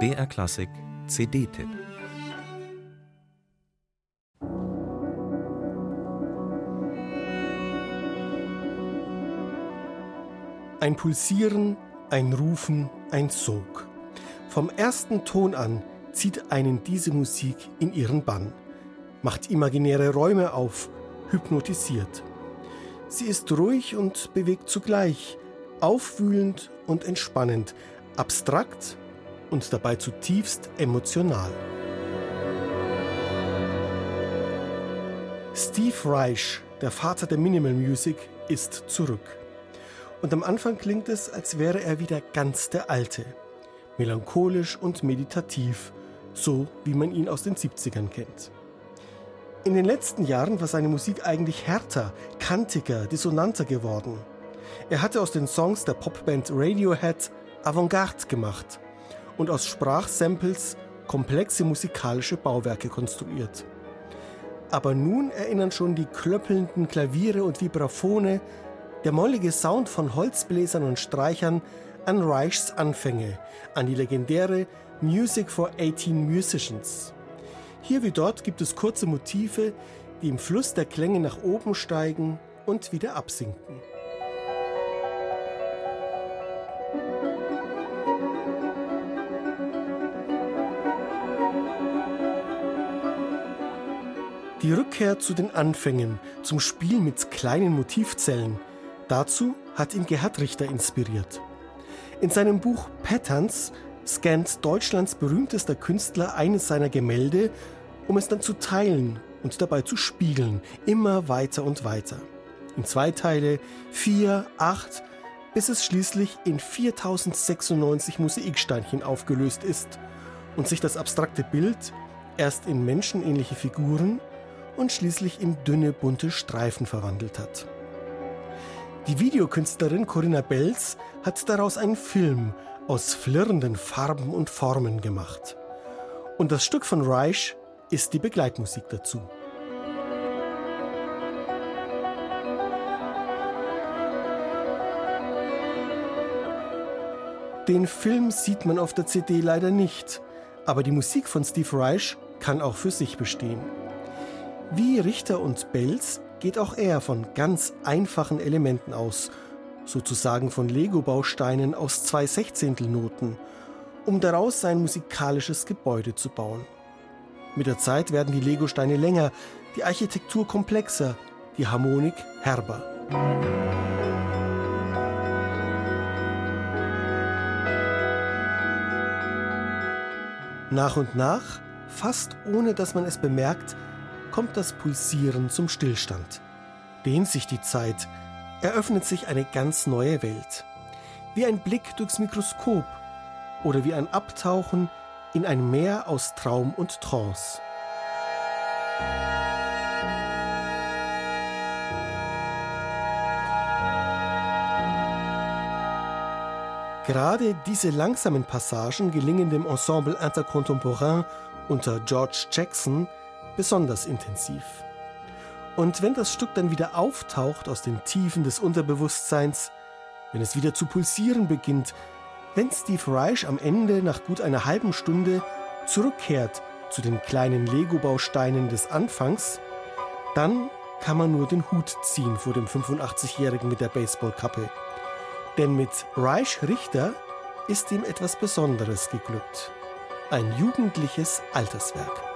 BR Klassik CD-Tipp Ein Pulsieren, ein Rufen, ein Sog. Vom ersten Ton an zieht einen diese Musik in ihren Bann, macht imaginäre Räume auf, hypnotisiert. Sie ist ruhig und bewegt zugleich, aufwühlend und entspannend, abstrakt und dabei zutiefst emotional. Steve Reich, der Vater der Minimal Music, ist zurück. Und am Anfang klingt es, als wäre er wieder ganz der Alte. Melancholisch und meditativ, so wie man ihn aus den 70ern kennt. In den letzten Jahren war seine Musik eigentlich härter, kantiger, dissonanter geworden. Er hatte aus den Songs der Popband Radiohead Avantgarde gemacht und aus Sprachsamples komplexe musikalische Bauwerke konstruiert. Aber nun erinnern schon die klöppelnden Klaviere und Vibraphone, der mollige Sound von Holzbläsern und Streichern an Reichs Anfänge, an die legendäre Music for 18 Musicians. Hier wie dort gibt es kurze Motive, die im Fluss der Klänge nach oben steigen und wieder absinken. Die Rückkehr zu den Anfängen, zum Spiel mit kleinen Motivzellen, dazu hat ihn Gerhard Richter inspiriert. In seinem Buch Patterns scannt Deutschlands berühmtester Künstler eines seiner Gemälde, um es dann zu teilen und dabei zu spiegeln, immer weiter und weiter. In zwei Teile, vier, acht, bis es schließlich in 4096 Mosaiksteinchen aufgelöst ist und sich das abstrakte Bild erst in menschenähnliche Figuren und schließlich in dünne bunte Streifen verwandelt hat. Die Videokünstlerin Corinna Belz hat daraus einen Film aus flirrenden Farben und Formen gemacht. Und das Stück von Reich ist die Begleitmusik dazu. Den Film sieht man auf der CD leider nicht, aber die Musik von Steve Reich kann auch für sich bestehen. Wie Richter und Belz geht auch er von ganz einfachen Elementen aus, sozusagen von Lego-Bausteinen aus zwei Sechzehntelnoten, um daraus sein musikalisches Gebäude zu bauen. Mit der Zeit werden die Legosteine länger, die Architektur komplexer, die Harmonik herber. Nach und nach, fast ohne dass man es bemerkt, kommt das Pulsieren zum Stillstand. Dehnt sich die Zeit, eröffnet sich eine ganz neue Welt. Wie ein Blick durchs Mikroskop oder wie ein Abtauchen in ein Meer aus Traum und Trance. Gerade diese langsamen Passagen gelingen dem Ensemble Intercontemporain unter George Jackson besonders intensiv. Und wenn das Stück dann wieder auftaucht aus den Tiefen des Unterbewusstseins, wenn es wieder zu pulsieren beginnt, wenn Steve Reich am Ende nach gut einer halben Stunde zurückkehrt zu den kleinen Lego-Bausteinen des Anfangs, dann kann man nur den Hut ziehen vor dem 85-Jährigen mit der Baseballkappe. Denn mit Reich Richter ist ihm etwas Besonderes geglückt. Ein jugendliches Alterswerk.